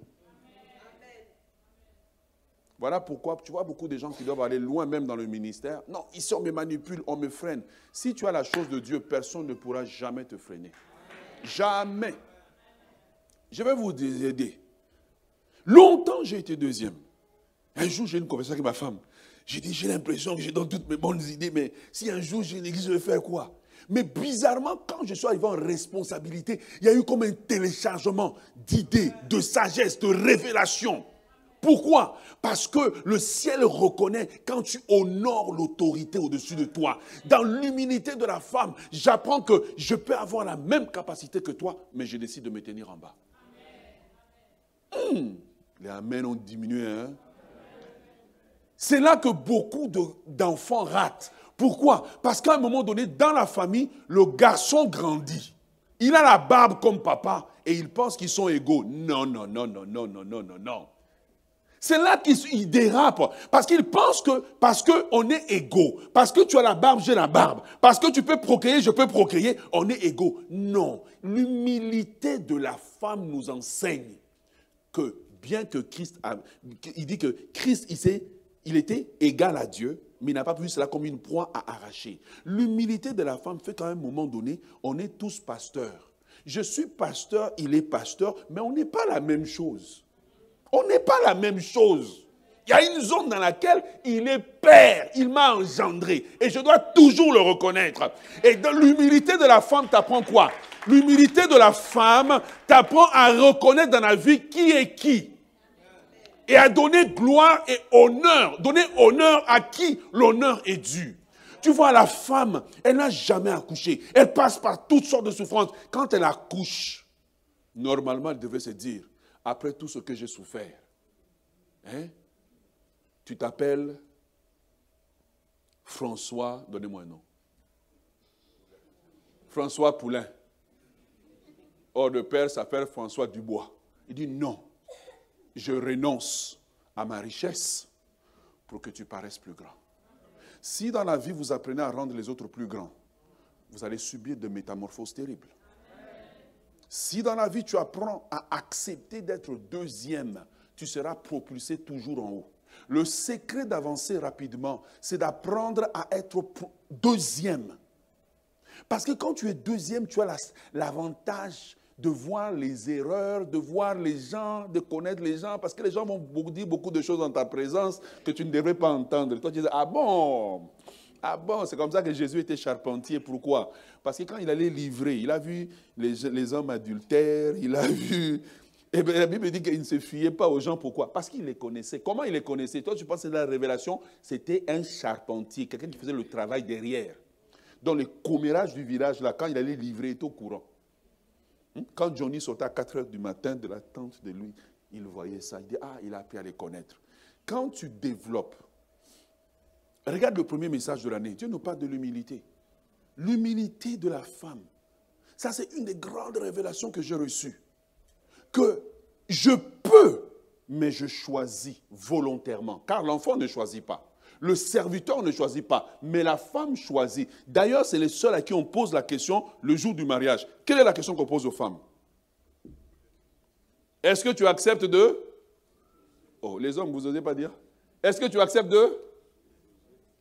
Voilà pourquoi tu vois beaucoup de gens qui doivent aller loin même dans le ministère. Non, ici on me manipule, on me freine. Si tu as la chose de Dieu, personne ne pourra jamais te freiner. Jamais. Je vais vous aider. Longtemps j'ai été deuxième. Un jour j'ai une conversation avec ma femme. J'ai dit, j'ai l'impression que j'ai dans toutes mes bonnes idées, mais si un jour j'ai une église, je vais faire quoi? Mais bizarrement, quand je suis arrivé en responsabilité, il y a eu comme un téléchargement d'idées, de sagesse, de révélation. Pourquoi? Parce que le ciel reconnaît quand tu honores l'autorité au-dessus de toi. Dans l'humilité de la femme, j'apprends que je peux avoir la même capacité que toi, mais je décide de me tenir en bas. Hum, les amens ont diminué. Hein? C'est là que beaucoup d'enfants ratent. Pourquoi? Parce qu'à un moment donné, dans la famille, le garçon grandit. Il a la barbe comme papa et il pense qu'ils sont égaux. Non, non, non, non, non, non, non, non, non. C'est là qu'il dérape. Parce qu'il pense que, parce qu'on est égaux, parce que tu as la barbe, j'ai la barbe, parce que tu peux procréer, je peux procréer, on est égaux. Non. L'humilité de la femme nous enseigne que bien que Christ, a, il dit que Christ, il, était égal à Dieu, mais il n'a pas vu cela comme une proie à arracher. L'humilité de la femme fait qu'à un moment donné, on est tous pasteurs. Je suis pasteur, il est pasteur, mais on n'est pas la même chose. On n'est pas la même chose. Il y a une zone dans laquelle il est père, il m'a engendré. Et je dois toujours le reconnaître. Et l'humilité de la femme t'apprend quoi? L'humilité de la femme t'apprend à reconnaître dans la vie qui est qui. Et à donner gloire et honneur. Donner honneur à qui l'honneur est dû. Tu vois, la femme, elle n'a jamais accouché. Elle passe par toutes sortes de souffrances. Quand elle accouche, normalement, elle devait se dire, après tout ce que j'ai souffert, hein, tu t'appelles François, donnez-moi un nom. François Poulain. Or, le père s'appelle François Dubois. Il dit non, je renonce à ma richesse pour que tu paraisses plus grand. Si dans la vie vous apprenez à rendre les autres plus grands, vous allez subir de métamorphoses terribles. Si dans la vie tu apprends à accepter d'être deuxième, tu seras propulsé toujours en haut. Le secret d'avancer rapidement, c'est d'apprendre à être deuxième. Parce que quand tu es deuxième, tu as l'avantage de voir les erreurs, de voir les gens, de connaître les gens, parce que les gens vont dire beaucoup de choses dans ta présence que tu ne devrais pas entendre. Toi, tu dis, ah bon, ah bon, c'est comme ça que Jésus était charpentier. Pourquoi? Parce que quand il allait livrer, il a vu les, hommes adultères, il a vu... Et bien, la Bible dit qu'il ne se fiait pas aux gens. Pourquoi? Parce qu'il les connaissait. Comment il les connaissait? Toi, tu penses que la révélation, c'était un charpentier, quelqu'un qui faisait le travail derrière. Dans le commérage du village, là, quand il allait livrer, il était au courant. Hmm? Quand Johnny sortait à 4 heures du matin de la tente de lui, il voyait ça. Il dit, ah, il a appris à les connaître. Quand tu développes Regarde le premier message de l'année. Dieu nous parle de l'humilité. L'humilité de la femme. Ça, c'est une des grandes révélations que j'ai reçues. Que je peux, mais je choisis volontairement. Car l'enfant ne choisit pas. Le serviteur ne choisit pas, mais la femme choisit. D'ailleurs, c'est les seuls à qui on pose la question le jour du mariage. Quelle est la question qu'on pose aux femmes? Est-ce que tu acceptes de... Oh, les hommes, vous n'osez pas dire? Est-ce que tu acceptes de?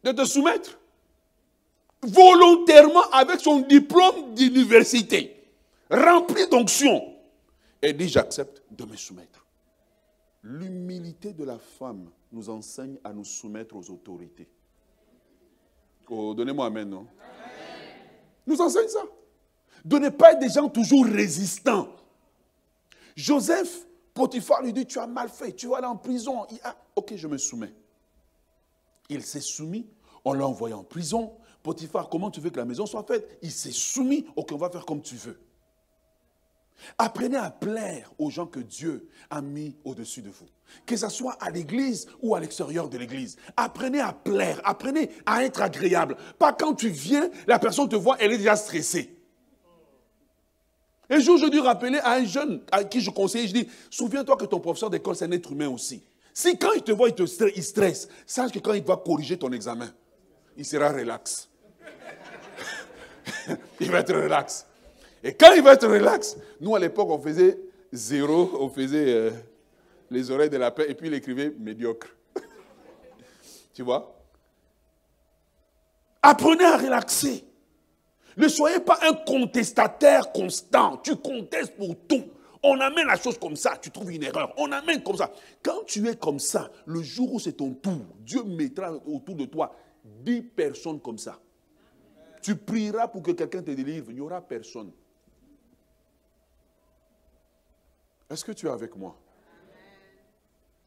De te soumettre volontairement avec son diplôme d'université, rempli d'onction, et dit j'accepte de me soumettre. L'humilité de la femme nous enseigne à nous soumettre aux autorités. Oh, donnez-moi amen, non? Nous enseigne ça. De ne pas être des gens toujours résistants. Joseph, Potiphar lui dit, tu as mal fait, tu vas aller en prison. Il ok, je me soumets. Il s'est soumis, on l'a envoyé en prison. Potiphar, comment tu veux que la maison soit faite? Il s'est soumis, ok, on va faire comme tu veux. Apprenez à plaire aux gens que Dieu a mis au-dessus de vous. Que ce soit à l'église ou à l'extérieur de l'église. Apprenez à plaire, apprenez à être agréable. Pas quand tu viens, la personne te voit, elle est déjà stressée. Un jour, je dû rappeler à un jeune à qui je conseillais, je dis, souviens-toi que ton professeur d'école, c'est un être humain aussi. Si quand il te voit, il te stresse, sache que quand il va corriger ton examen, il sera relax. [laughs] il va être relax. Et quand il va être relax, nous à l'époque, on faisait zéro, on faisait euh, les oreilles de la paix et puis il écrivait médiocre. [laughs] tu vois? Apprenez à relaxer. Ne soyez pas un contestataire constant. Tu contestes pour tout. On amène la chose comme ça, tu trouves une erreur. On amène comme ça. Quand tu es comme ça, le jour où c'est ton tour, Dieu mettra autour de toi dix personnes comme ça. Tu prieras pour que quelqu'un te délivre, il n'y aura personne. Est-ce que tu es avec moi?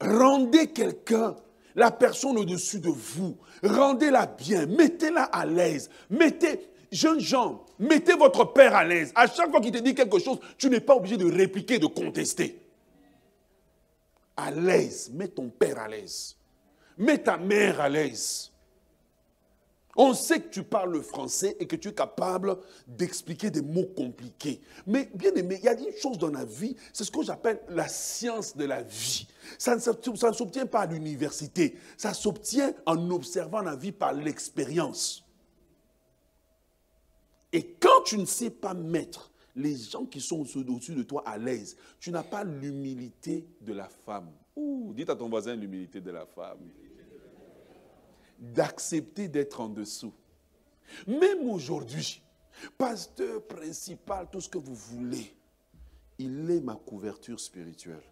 Rendez quelqu'un, la personne au-dessus de vous. Rendez-la bien, mettez-la à l'aise. Mettez, jeunes gens, mettez votre père à l'aise. À chaque fois qu'il te dit quelque chose, tu n'es pas obligé de répliquer, de contester. À l'aise, mets ton père à l'aise. Mets ta mère à l'aise. On sait que tu parles le français et que tu es capable d'expliquer des mots compliqués. Mais bien aimé, il y a une chose dans la vie, c'est ce que j'appelle la science de la vie. Ça ne s'obtient pas à l'université, ça s'obtient en observant la vie par l'expérience. Et quand tu ne sais pas mettre les gens qui sont au-dessus de toi à l'aise, tu n'as pas l'humilité de la femme. Ouh, dites à ton voisin l'humilité de la femme d'accepter d'être en dessous. Même aujourd'hui, pasteur principal, tout ce que vous voulez, il est ma couverture spirituelle.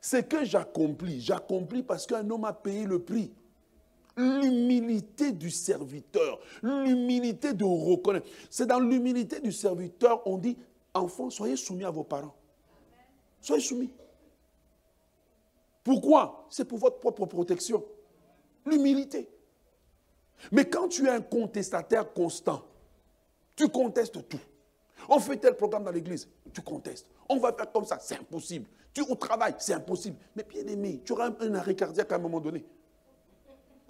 C'est que j'accomplis. J'accomplis parce qu'un homme a payé le prix. L'humilité du serviteur, l'humilité de reconnaître. C'est dans l'humilité du serviteur, on dit, enfants, soyez soumis à vos parents. Soyez soumis. Pourquoi? C'est pour votre propre protection. L'humilité. Mais quand tu es un contestataire constant, tu contestes tout. On fait tel programme dans l'église, tu contestes. On va faire comme ça, c'est impossible. Tu au travail, c'est impossible. Mais bien aimé, tu auras un arrêt cardiaque à un moment donné.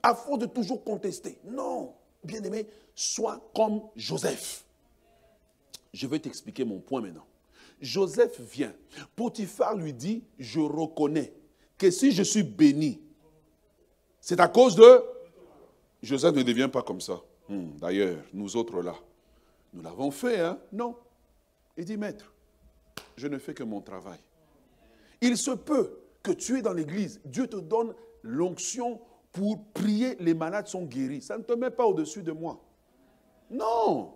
À force de toujours contester. Non, bien aimé, sois comme Joseph. Je vais t'expliquer mon point maintenant. Joseph vient. Potiphar lui dit, je reconnais que si je suis béni, c'est à cause de... Joseph ne devient pas comme ça. Hmm, d'ailleurs, nous autres là, nous l'avons fait, hein? Non. Il dit, maître, je ne fais que mon travail. Il se peut que tu es dans l'église, Dieu te donne l'onction pour prier, les malades sont guéris. Ça ne te met pas au-dessus de moi. Non.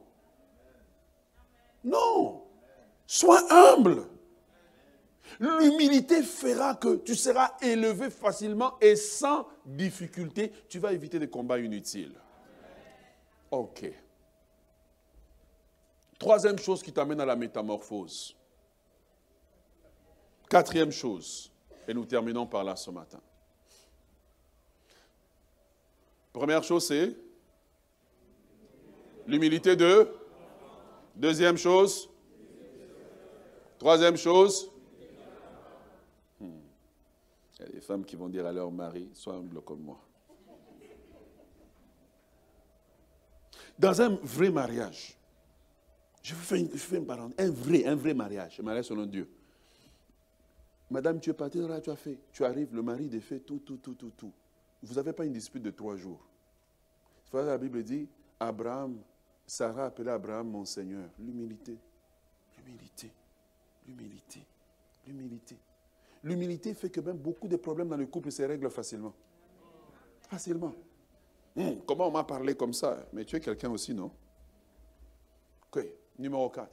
Non. Sois humble. L'humilité fera que tu seras élevé facilement et sans difficulté, tu vas éviter des combats inutiles. Ok. Troisième chose qui t'amène à la métamorphose. Quatrième chose, et nous terminons par là ce matin. Première chose, c'est l'humilité de. Deuxième chose. Troisième chose, il y a des femmes qui vont dire à leur mari, sois humble comme moi. Dans un vrai mariage, je fais une, je une parenthèse, un vrai, un vrai mariage, un mariage selon Dieu. Madame, tu es partie tu as fait, tu arrives, le mari fait tout, tout, tout, tout, tout. Vous n'avez pas une dispute de trois jours. La Bible dit, Abraham, Sarah appelait Abraham mon Seigneur. L'humilité, l'humilité, l'humilité, l'humilité. L'humilité fait que même beaucoup de problèmes dans le couple se règlent facilement. Facilement. Hum, comment on m'a parlé comme ça? Mais tu es quelqu'un aussi, non? Ok, numéro 4.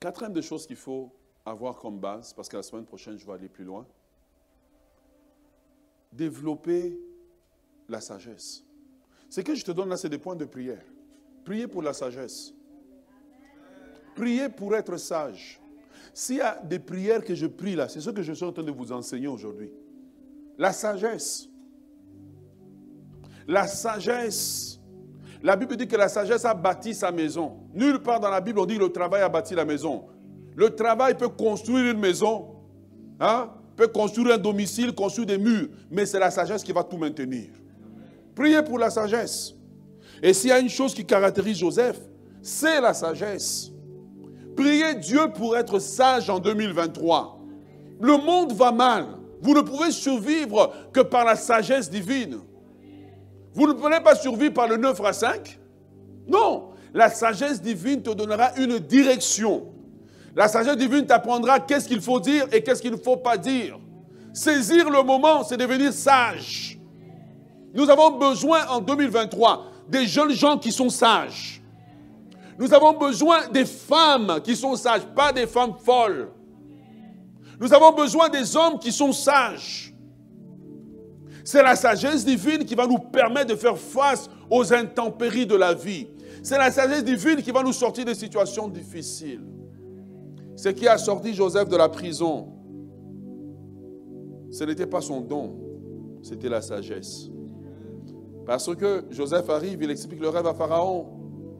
Quatrième des choses qu'il faut avoir comme base, parce que la semaine prochaine, je vais aller plus loin. Développer la sagesse. Ce que je te donne là, c'est des points de prière. Prier pour la sagesse. Prier pour être sage. S'il y a des prières que je prie là, c'est ce que je suis en train de vous enseigner aujourd'hui. La sagesse. La sagesse. La Bible dit que la sagesse a bâti sa maison. Nulle part dans la Bible on dit que le travail a bâti la maison. Le travail peut construire une maison, hein, peut construire un domicile, construire des murs, mais c'est la sagesse qui va tout maintenir. Priez pour la sagesse. Et s'il y a une chose qui caractérise Joseph, c'est la sagesse. Priez Dieu pour être sage en 2023. Le monde va mal. Vous ne pouvez survivre que par la sagesse divine. Vous ne pouvez pas survivre par le 9 à 5. Non. La sagesse divine te donnera une direction. La sagesse divine t'apprendra qu'est-ce qu'il faut dire et qu'est-ce qu'il ne faut pas dire. Saisir le moment, c'est devenir sage. Nous avons besoin en 2023 des jeunes gens qui sont sages. Nous avons besoin des femmes qui sont sages, pas des femmes folles. Nous avons besoin des hommes qui sont sages. C'est la sagesse divine qui va nous permettre de faire face aux intempéries de la vie. C'est la sagesse divine qui va nous sortir des situations difficiles. Ce qui a sorti Joseph de la prison, ce n'était pas son don, c'était la sagesse. Parce que Joseph arrive, il explique le rêve à Pharaon.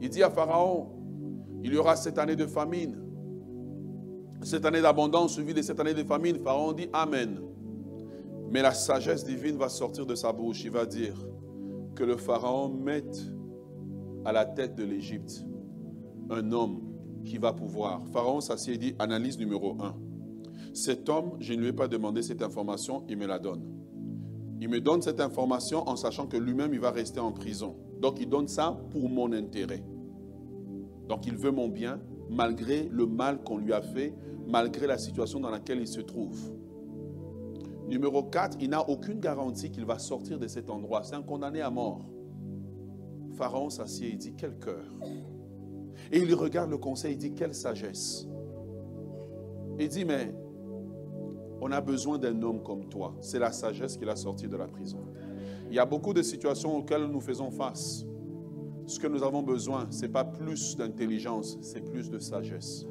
Il dit à Pharaon, il y aura cette année de famine. Cette année d'abondance suivie de cette année de famine. Pharaon dit Amen. Mais la sagesse divine va sortir de sa bouche. Il va dire, que le Pharaon mette à la tête de l'Égypte un homme qui va pouvoir. Pharaon s'assied et dit, analyse numéro un. Cet homme, je ne lui ai pas demandé cette information, il me la donne. Il me donne cette information en sachant que lui-même, il va rester en prison. Donc, il donne ça pour mon intérêt. Donc, il veut mon bien, malgré le mal qu'on lui a fait, malgré la situation dans laquelle il se trouve. Numéro 4, il n'a aucune garantie qu'il va sortir de cet endroit. C'est un condamné à mort. Pharaon s'assied et dit, quel cœur. Et il regarde le conseil et dit, quelle sagesse. Il dit, mais on a besoin d'un homme comme toi. C'est la sagesse qui l'a sorti de la prison. Il y a beaucoup de situations auxquelles nous faisons face. Ce que nous avons besoin, ce n'est pas plus d'intelligence, c'est plus de sagesse.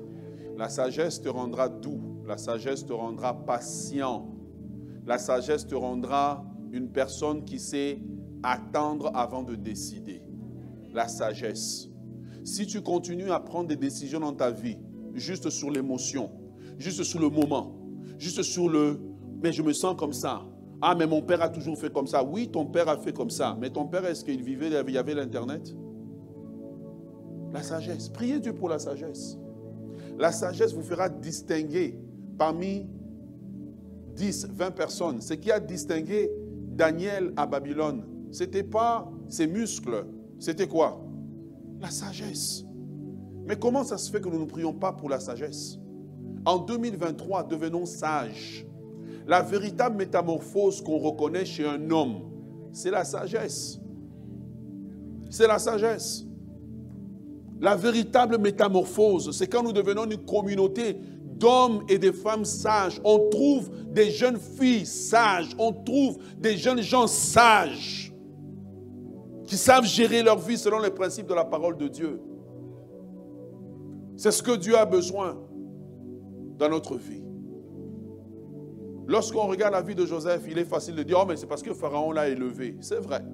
La sagesse te rendra doux, la sagesse te rendra patient, la sagesse te rendra une personne qui sait attendre avant de décider. La sagesse. Si tu continues à prendre des décisions dans ta vie, juste sur l'émotion, juste sur le moment, juste sur le mais je me sens comme ça. Ah, mais mon père a toujours fait comme ça. Oui, ton père a fait comme ça. Mais ton père, est-ce qu'il vivait, il y avait l'Internet? La sagesse. Priez Dieu pour la sagesse. La sagesse vous fera distinguer parmi 10, 20 personnes. Ce qui a distingué Daniel à Babylone, ce n'était pas ses muscles. C'était quoi? La sagesse. Mais comment ça se fait que nous ne prions pas pour la sagesse? En 2023, devenons sages. La véritable métamorphose qu'on reconnaît chez un homme, c'est la sagesse. C'est la sagesse. La véritable métamorphose, c'est quand nous devenons une communauté d'hommes et de femmes sages. On trouve des jeunes filles sages, on trouve des jeunes gens sages qui savent gérer leur vie selon les principes de la parole de Dieu. C'est ce que Dieu a besoin dans notre vie. Lorsqu'on regarde la vie de Joseph, il est facile de dire, oh mais c'est parce que Pharaon l'a élevé. C'est vrai.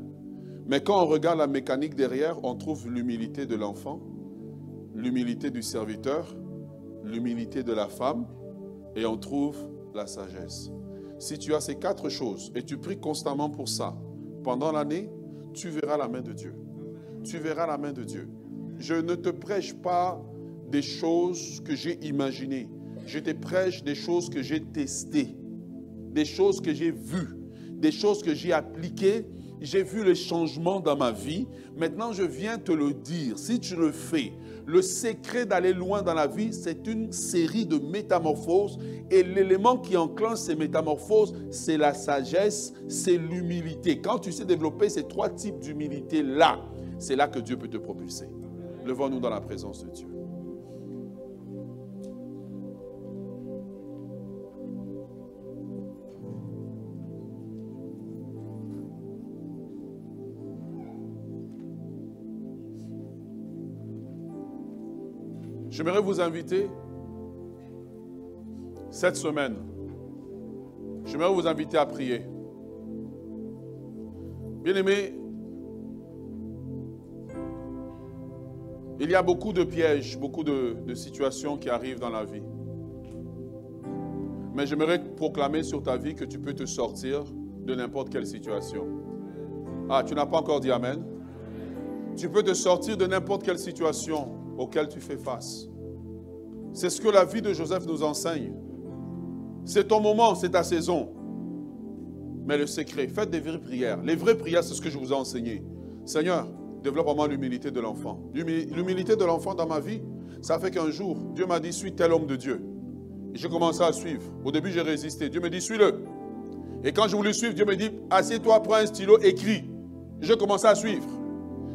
Mais quand on regarde la mécanique derrière, on trouve l'humilité de l'enfant, l'humilité du serviteur, l'humilité de la femme, et on trouve la sagesse. Si tu as ces quatre choses et tu pries constamment pour ça, pendant l'année, tu verras la main de Dieu. Tu verras la main de Dieu. Je ne te prêche pas des choses que j'ai imaginées je te prêche des choses que j'ai testées, des choses que j'ai vues, des choses que j'ai appliquées. J'ai vu le changement dans ma vie. Maintenant, je viens te le dire. Si tu le fais, le secret d'aller loin dans la vie, c'est une série de métamorphoses. Et l'élément qui enclenche ces métamorphoses, c'est la sagesse, c'est l'humilité. Quand tu sais développer ces trois types d'humilité-là, c'est là que Dieu peut te propulser. Levons-nous dans la présence de Dieu. J'aimerais vous inviter cette semaine. J'aimerais vous inviter à prier. bien aimé, il y a beaucoup de pièges, beaucoup de, de situations qui arrivent dans la vie. Mais j'aimerais proclamer sur ta vie que tu peux te sortir de n'importe quelle situation. Ah, tu n'as pas encore dit Amen? Tu peux te sortir de n'importe quelle situation auquel tu fais face. C'est ce que la vie de Joseph nous enseigne. C'est ton moment, c'est ta saison. Mais le secret, faites des vraies prières. Les vraies prières, c'est ce que je vous ai enseigné. Seigneur, développe en moi l'humilité de l'enfant. L'humilité de l'enfant dans ma vie, ça fait qu'un jour, Dieu m'a dit, suis tel homme de Dieu. J'ai commencé à suivre. Au début, j'ai résisté. Dieu me dit, suis-le. Et quand je voulais suivre, Dieu me dit, assieds-toi, prends un stylo, écris. J'ai commencé à suivre.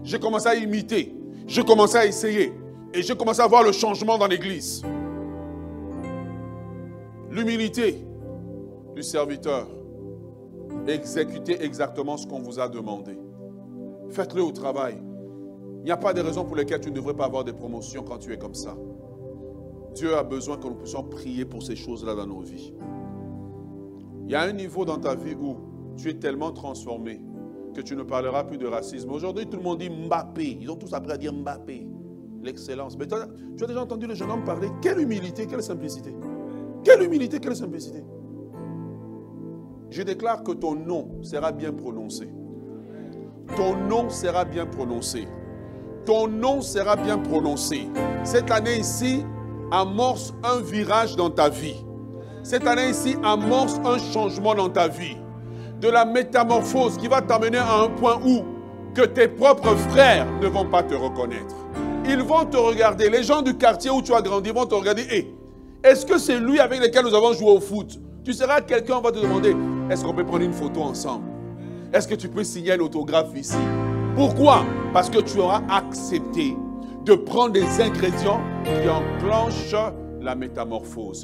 J'ai commencé à imiter. J'ai commencé à essayer. Et j'ai commencé à voir le changement dans l'église. L'humilité du serviteur. Exécutez exactement ce qu'on vous a demandé. Faites-le au travail. Il n'y a pas de raison pour lesquelles tu ne devrais pas avoir des promotions quand tu es comme ça. Dieu a besoin que nous puissions prier pour ces choses-là dans nos vies. Il y a un niveau dans ta vie où tu es tellement transformé que tu ne parleras plus de racisme. Aujourd'hui, tout le monde dit Mbappé. Ils ont tous appris à dire Mbappé l'excellence. Mais tu as déjà entendu le jeune homme parler Quelle humilité, quelle simplicité. Quelle humilité, quelle simplicité. Je déclare que ton nom sera bien prononcé. ton nom sera bien prononcé. Ton nom sera bien prononcé. Cette année ici, amorce un virage dans ta vie. Cette année ici, amorce un changement dans ta vie. De la métamorphose qui va t'amener à un point où que tes propres frères ne vont pas te reconnaître. Ils vont te regarder. Les gens du quartier où tu as grandi vont te regarder. Et est-ce que c'est lui avec lequel nous avons joué au foot? Tu seras quelqu'un, va te demander, est-ce qu'on peut prendre une photo ensemble? Est-ce que tu peux signer un autographe ici? Pourquoi? Parce que tu auras accepté de prendre des ingrédients qui enclenchent la métamorphose.